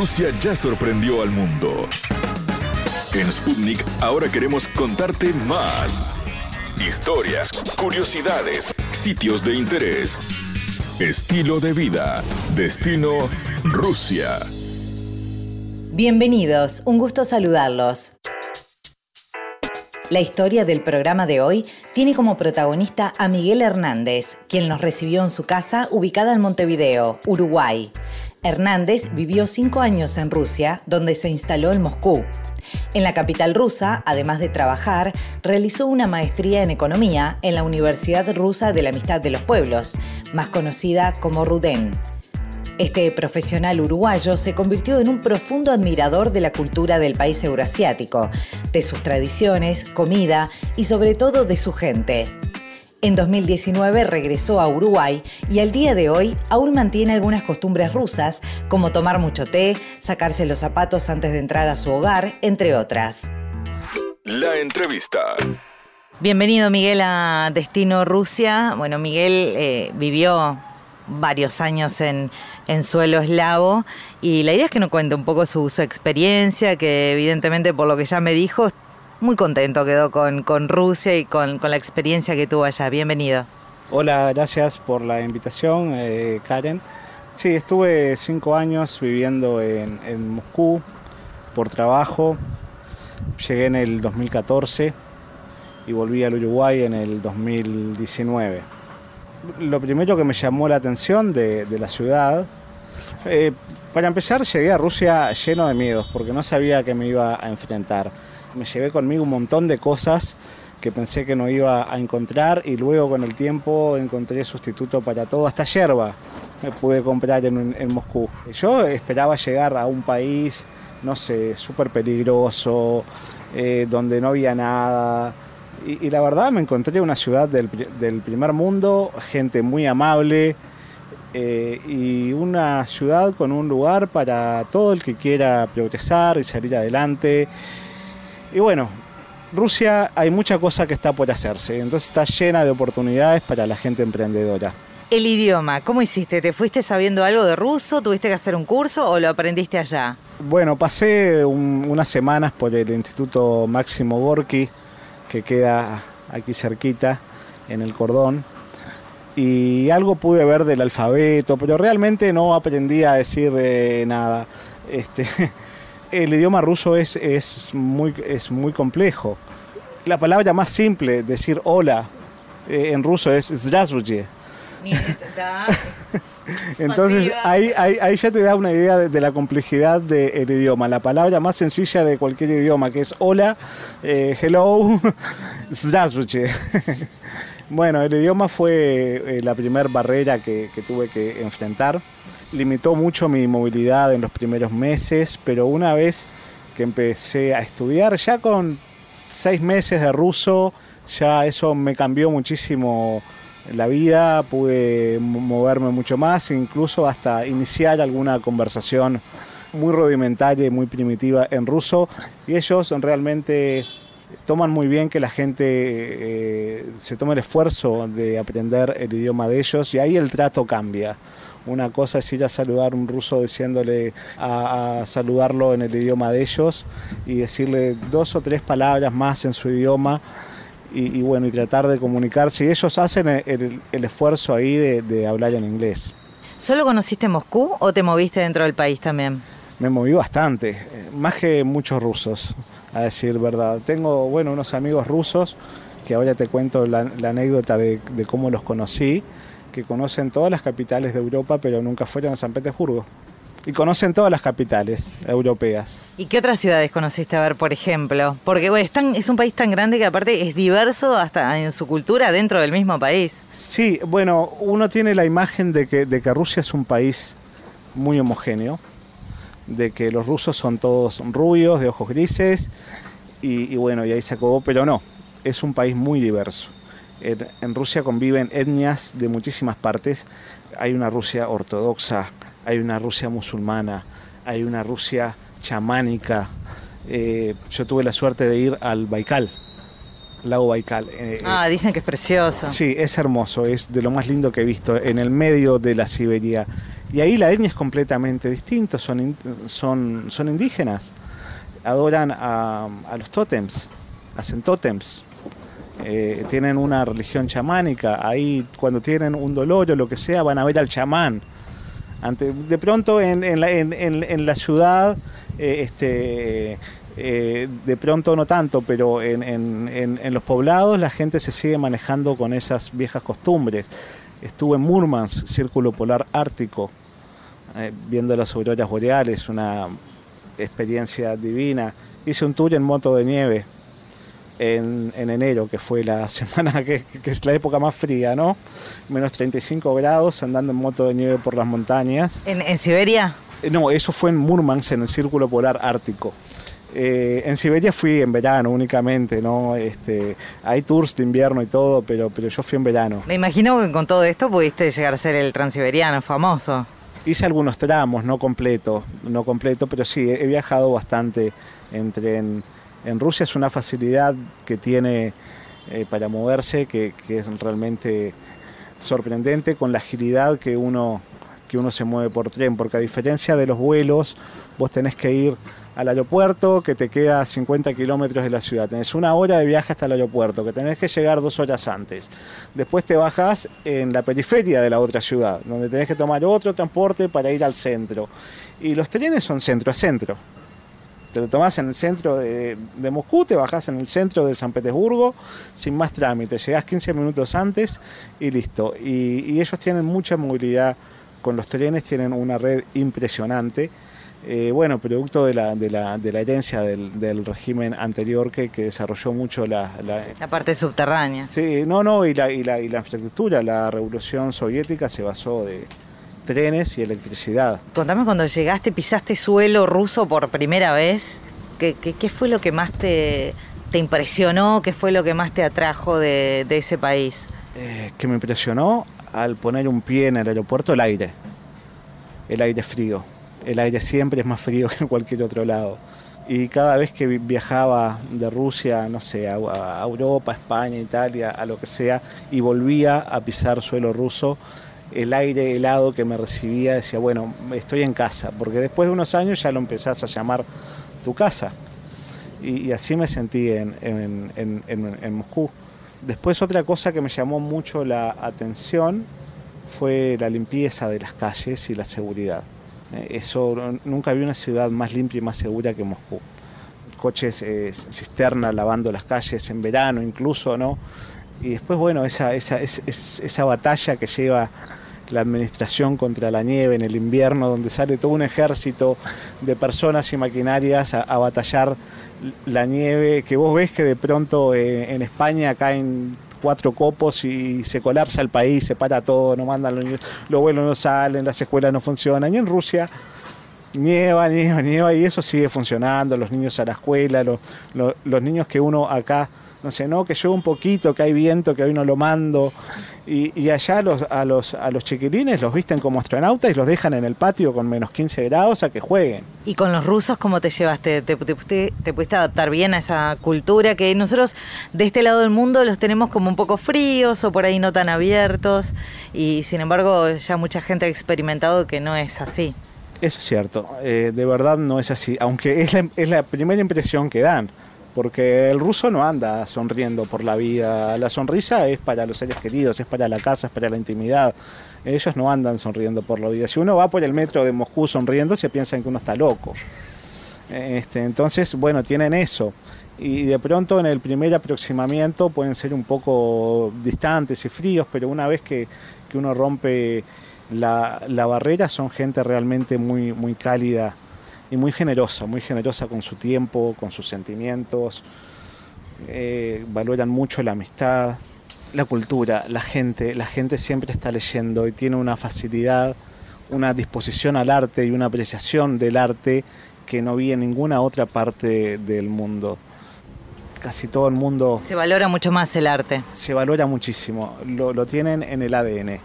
Rusia ya sorprendió al mundo. En Sputnik ahora queremos contarte más. Historias, curiosidades, sitios de interés, estilo de vida, destino Rusia. Bienvenidos, un gusto saludarlos. La historia del programa de hoy tiene como protagonista a Miguel Hernández, quien nos recibió en su casa ubicada en Montevideo, Uruguay. Hernández vivió cinco años en Rusia, donde se instaló en Moscú. En la capital rusa, además de trabajar, realizó una maestría en economía en la Universidad Rusa de la Amistad de los Pueblos, más conocida como RUDEN. Este profesional uruguayo se convirtió en un profundo admirador de la cultura del país euroasiático, de sus tradiciones, comida y sobre todo de su gente. En 2019 regresó a Uruguay y al día de hoy aún mantiene algunas costumbres rusas, como tomar mucho té, sacarse los zapatos antes de entrar a su hogar, entre otras. La entrevista. Bienvenido Miguel a Destino Rusia. Bueno, Miguel eh, vivió varios años en, en suelo eslavo y la idea es que nos cuente un poco su, experiencia, que evidentemente por lo que ya me dijo, muy contento quedó con, con Rusia y con, la experiencia que tuvo allá. Bienvenido. Hola, gracias por la invitación, eh, Karen. Sí, estuve cinco años viviendo en, en Moscú por trabajo. Llegué en el 2014 y volví al Uruguay en el 2019. Lo primero que me llamó la atención de, de la ciudad eh, para empezar, llegué a Rusia lleno de miedos porque no sabía que me iba a enfrentar. Me llevé conmigo un montón de cosas que pensé que no iba a encontrar y luego con el tiempo encontré sustituto para todo, hasta yerba me pude comprar en, Moscú. Yo esperaba llegar a un país, no sé, súper peligroso, eh, donde no había nada. Y, la verdad me encontré una ciudad del, del primer mundo, gente muy amable, eh, y una ciudad con un lugar para todo el que quiera progresar y salir adelante. Y bueno, Rusia hay mucha cosa que está por hacerse, entonces está llena de oportunidades para la gente emprendedora. El idioma, ¿cómo hiciste? ¿Te fuiste sabiendo algo de ruso? ¿Tuviste que hacer un curso o lo aprendiste allá? Bueno, pasé unas semanas por el Instituto Máximo Gorki, que queda aquí cerquita, en el cordón y algo pude ver del alfabeto, pero realmente no aprendí a decir eh, nada. Este, el idioma ruso es, es, muy, es muy complejo. La palabra más simple, decir hola eh, en ruso es zdravstvuyte. Entonces ahí, ahí, ahí, ya te da una idea de, la complejidad del idioma. La palabra más sencilla de cualquier idioma, que es hola, eh, hello, zdravstvuyte. bueno, el idioma fue eh, la primera barrera que tuve que enfrentar. Limitó mucho mi movilidad en los primeros meses, pero una vez que empecé a estudiar, ya con seis meses de ruso, ya eso me cambió muchísimo la vida, pude moverme mucho más, incluso hasta iniciar alguna conversación muy rudimentaria y muy primitiva en ruso. Y ellos realmente toman muy bien que la gente eh, se tome el esfuerzo de aprender el idioma de ellos y ahí el trato cambia. Una cosa es ir a saludar a un ruso diciéndole a, saludarlo en el idioma de ellos y decirle dos o tres palabras más en su idioma y, bueno, y tratar de comunicarse. Y ellos hacen el, esfuerzo ahí de, de hablar en inglés. ¿Solo conociste Moscú o te moviste dentro del país también? Me moví bastante, más que muchos rusos a decir verdad. Tengo, bueno, unos amigos rusos, que ahora te cuento la, anécdota de, cómo los conocí, que conocen todas las capitales de Europa, pero nunca fueron a San Petersburgo. Y conocen todas las capitales europeas. ¿Y qué otras ciudades conociste a ver, por ejemplo? Porque bueno, es, es un país tan grande que aparte es diverso hasta en su cultura dentro del mismo país. Sí, bueno, uno tiene la imagen de que, de que Rusia es un país muy homogéneo, de que los rusos son todos rubios, de ojos grises, y, bueno, y ahí se acabó, pero no, es un país muy diverso. En, Rusia conviven etnias de muchísimas partes. Hay una Rusia ortodoxa, hay una Rusia musulmana, hay una Rusia chamánica. Eh, yo tuve la suerte de ir al Baikal, lago Baikal. Eh, ah, dicen que es precioso. Sí, es hermoso, es de lo más lindo que he visto, en el medio de la Siberia. Y ahí la etnia es completamente distinta, son, son, son indígenas, adoran a, los tótems, hacen tótems. Eh, tienen una religión chamánica, ahí cuando tienen un dolor o lo que sea van a ver al chamán. Ante, de pronto en, en, la, ciudad eh, este, eh, de pronto no tanto, pero en, los poblados la gente se sigue manejando con esas viejas costumbres. Estuve en Murmansk, Círculo Polar Ártico, viendo las auroras boreales, una experiencia divina. Hice un tour en moto de nieve en, enero, que fue la semana que, es la época más fría, ¿no? Menos 35 grados, andando en moto de nieve por las montañas. ¿En, Siberia? Eh, no, eso fue en Murmansk, en el Círculo Polar Ártico. Eh, en Siberia fui en verano únicamente, ¿no? Este, hay tours de invierno y todo, pero, pero yo fui en verano. Me imagino que con todo esto pudiste llegar a ser el transiberiano famoso. Hice algunos tramos, no completo, no completo, pero sí, he viajado bastante entre en, Rusia es una facilidad que tiene eh, para moverse que, es realmente sorprendente con la agilidad que uno, que uno se mueve por tren, porque a diferencia de los vuelos, vos tenés que ir al aeropuerto que te queda a 50 kilómetros de la ciudad. Tenés una hora de viaje hasta el aeropuerto, que tenés que llegar dos horas antes. Después te bajas en la periferia de la otra ciudad, donde tenés que tomar otro transporte para ir al centro. Y los trenes son centro a centro. Te lo tomás en el centro de, Moscú, te bajás en el centro de San Petersburgo, sin más trámite. Llegás 15 minutos antes y listo. Y, y ellos tienen mucha movilidad con los trenes, tienen una red impresionante eh, bueno, producto de la, de la, de la herencia del, régimen anterior que, desarrolló mucho la, la, parte subterránea. Sí, no, no, y la, y, la, y la infraestructura. La revolución soviética se basó de trenes y electricidad. Contame cuando llegaste, pisaste suelo ruso por primera vez, ¿qué, qué, fue lo que más te, te, impresionó? ¿Qué fue lo que más te atrajo de, de ese país? Eh, que me impresionó al poner un pie en el aeropuerto el aire, el aire frío el aire siempre es más frío que en cualquier otro lado. Y cada vez que viajaba de Rusia, no sé, a, Europa, España, Italia, a lo que sea, y volvía a pisar suelo ruso, el aire helado que me recibía decía, bueno, estoy en casa, porque después de unos años ya lo empezás a llamar tu casa. Y, así me sentí en, en Moscú. Después otra cosa que me llamó mucho la atención fue la limpieza de las calles y la seguridad. Eh, eso, nunca vi una ciudad más limpia y más segura que Moscú. Coches, eh, cisterna lavando las calles en verano incluso, ¿no? Y después, bueno, esa, esa, esa batalla que lleva la administración contra la nieve en el invierno, donde sale todo un ejército de personas y maquinarias a, batallar la nieve, que vos ves que de pronto eh, en España caen cuatro copos y se colapsa el país, se para todo, no mandan los los vuelos no salen, las escuelas no funcionan. Y en Rusia nieva, nieva, nieva y eso sigue funcionando, los niños a la escuela, los, los niños que uno acá no sé, no, que llueve un poquito, que hay viento, que hoy no lo mando. Y, allá los, a, los, a los chiquilines los visten como astronautas y los dejan en el patio con menos 15 grados a que jueguen. ¿Y con los rusos cómo te llevaste? ¿Te, te, pudiste adaptar bien a esa cultura que nosotros de este lado del mundo los tenemos como un poco fríos o por ahí no tan abiertos? Y sin embargo ya mucha gente ha experimentado que no es así. Eso es cierto, eh, de verdad no es así, aunque es la, es la primera impresión que dan porque el ruso no anda sonriendo por la vida. La sonrisa es para los seres queridos, es para la casa, es para la intimidad. Ellos no andan sonriendo por la vida. Si uno va por el metro de Moscú sonriendo, se piensan que uno está loco. Este, entonces, bueno, tienen eso. Y de pronto en el primer aproximamiento pueden ser un poco distantes y fríos, pero una vez que, uno rompe la, la barrera, son gente realmente muy, muy cálida y muy generosa, muy generosa con su tiempo, con sus sentimientos, eh, valoran mucho la amistad, la cultura, la gente, la gente siempre está leyendo y tiene una facilidad, una disposición al arte y una apreciación del arte que no vi en ninguna otra parte del mundo. Casi todo el mundo... Se valora mucho más el arte. Se valora muchísimo, lo, tienen en el ADN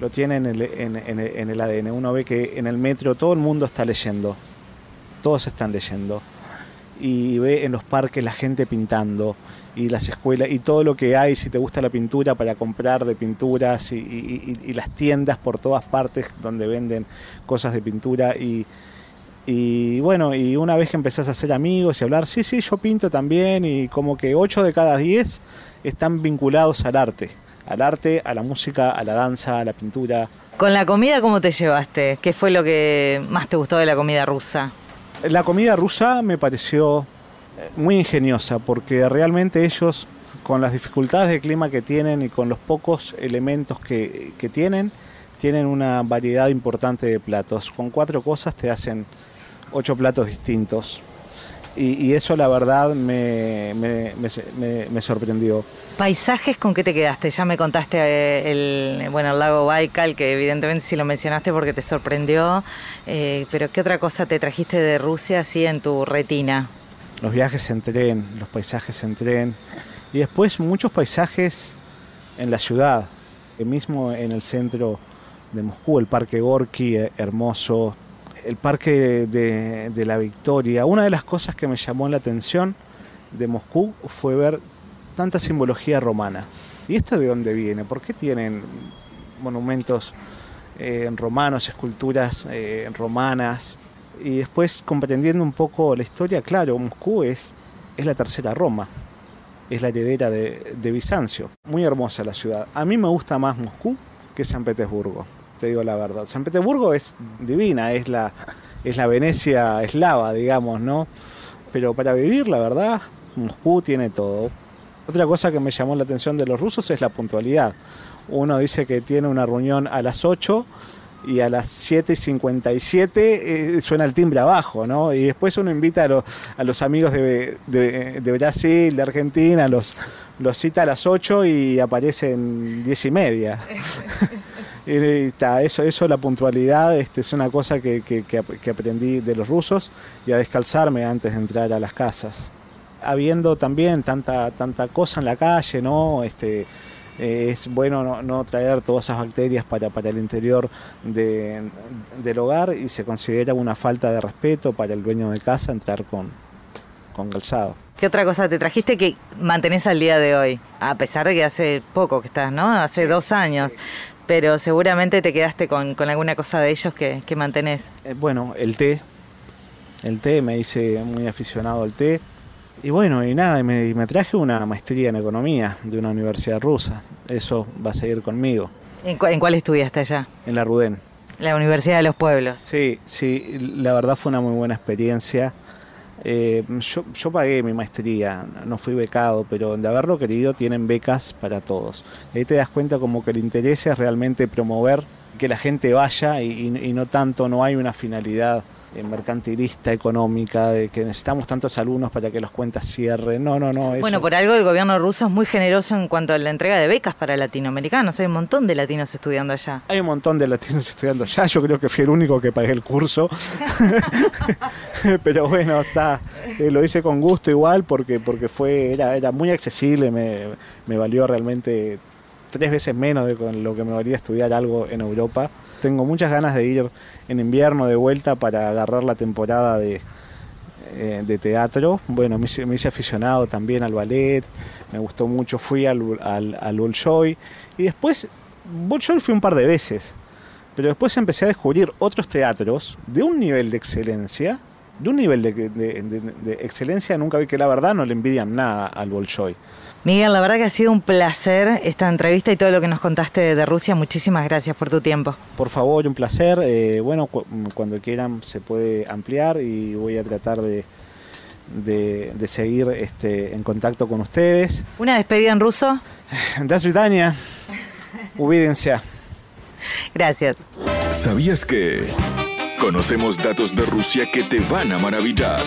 lo tienen en el, en el, ADN. Uno ve que en el metro todo el mundo está leyendo todos están leyendo. y ve en los parques la gente pintando y las escuelas y todo lo que hay, si te gusta la pintura, para comprar de pinturas y, las tiendas por todas partes donde venden cosas de pintura y, bueno, y una vez que empezás a hacer amigos y hablar, sí, sí, yo pinto también y como que 8 de cada 10 están vinculados al arte, al arte, a la música, a la danza, a la pintura. Con la comida, ¿cómo te llevaste? ¿Qué fue lo que más te gustó de la comida rusa? La comida rusa me pareció muy ingeniosa porque realmente ellos, con las dificultades de clima que tienen y con los pocos elementos que tienen, tienen una variedad importante de platos. Con cuatro cosas te hacen ocho platos distintos. Y, y eso la verdad me, me- me- me- me sorprendió. ¿Paisajes con qué te quedaste? Ya me contaste eh, el, bueno, el lago Baikal, que evidentemente sí lo mencionaste porque te sorprendió, eh, pero ¿qué otra cosa te trajiste de Rusia así en tu retina? los viajes en tren, los paisajes en tren y después muchos paisajes en la ciudad, mismo en el centro de Moscú, el Parque Gorky, eh, hermoso, el Parque de, la Victoria. Una de las cosas que me llamó la atención de Moscú fue ver tanta simbología romana. ¿Y esto de dónde viene? ¿Por qué tienen monumentos eh, romanos, esculturas eh, romanas? Y después, comprendiendo un poco la historia, claro, Moscú es, la tercera Roma, es la heredera de, de Bizancio. Muy hermosa la ciudad. A mí me gusta más Moscú que San Petersburgo, te digo la verdad. San Petersburgo es divina, es la, es la Venecia eslava, digamos, ¿no? Pero para vivir, la verdad, Moscú tiene todo. Otra cosa que me llamó la atención de los rusos es la puntualidad. Uno dice que tiene una reunión a las 8 y a las 7 y 57 eh, suena el timbre abajo, ¿no? Y después uno invita a, los- a los amigos de, de- de Brasil, de Argentina, los, los cita a las 8 y aparecen 10 y media. Eso, eso, la puntualidad, este, es una cosa que, que- que ap- que aprendí de los rusos y a descalzarme antes de entrar a las casas. Habiendo también tanta, tanta cosa en la calle, ¿no? Este, eh, es bueno no, no traer todas esas bacterias para, para el interior de- del hogar y se considera una falta de respeto para el dueño de casa entrar con, con calzado. ¿Qué otra cosa te trajiste que mantenés al día de hoy? A pesar de que hace poco que estás, ¿no? Hace dos años. Pero seguramente te quedaste con, con alguna cosa de ellos que, que mantenés. Eh, bueno, el té. El té, me hice muy aficionado al té. Y bueno, y nada, y me, y me traje una maestría en economía de una universidad rusa. Eso va a seguir conmigo, ¿En, cu- en cuál estudiaste allá? en la Ruden. La Universidad de los Pueblos. Sí, sí, la verdad fue una muy buena experiencia. Eh, yo, yo pagué mi maestría, no fui becado, pero de haberlo querido tienen becas para todos. Ahí te das cuenta como que el interés es realmente promover que la gente vaya y, no tanto, no hay una finalidad mercantilista, económica, de que necesitamos tantos alumnos para que las cuentas cierren. No, no, no. eso- Bueno, por algo el gobierno ruso es muy generoso en cuanto a la entrega de becas para latinoamericanos. Hay un montón de latinos estudiando allá. Hay un montón de latinos estudiando ya, yo creo que fui el único que pagué el curso. Pero bueno, está, eh, lo hice con gusto igual porque, porque fue, era, era muy accesible, me, me valió realmente tres veces menos de con lo que me valía estudiar algo en Europa. Tengo muchas ganas de ir en invierno de vuelta para agarrar la temporada de, eh, de teatro. Bueno, me hice, me aficionado también al ballet, me gustó mucho, fui al, al, al Bolshoi y después, Bolshoi fui un par de veces, pero después empecé a descubrir otros teatros de un nivel de excelencia, de un nivel de- de excelencia nunca vi que la verdad no le envidian nada al Bolshoi. Miguel, la verdad que ha sido un placer esta entrevista y todo lo que nos contaste de, Rusia. Muchísimas gracias por tu tiempo. Por favor, un placer. eh, bueno, cu- cuando quieran se puede ampliar y voy a tratar de, de- de seguir este, en contacto con ustedes. ¿Una despedida en ruso? Das Britannia, ubídense. Gracias. ¿Sabías que? Conocemos datos de Rusia que te van a maravillar.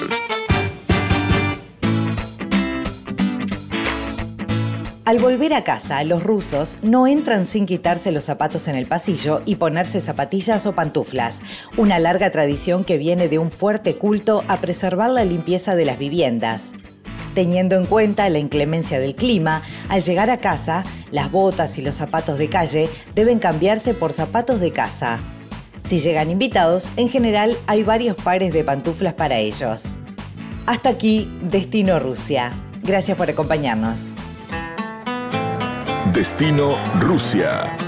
Al volver a casa, los rusos no entran sin quitarse los zapatos en el pasillo y ponerse zapatillas o pantuflas, una larga tradición que viene de un fuerte culto a preservar la limpieza de las viviendas. Teniendo en cuenta la inclemencia del clima, al llegar a casa, las botas y los zapatos de calle deben cambiarse por zapatos de casa. Si llegan invitados, en general hay varios pares de pantuflas para ellos. Hasta aquí, Destino Rusia. Gracias por acompañarnos. Destino Rusia.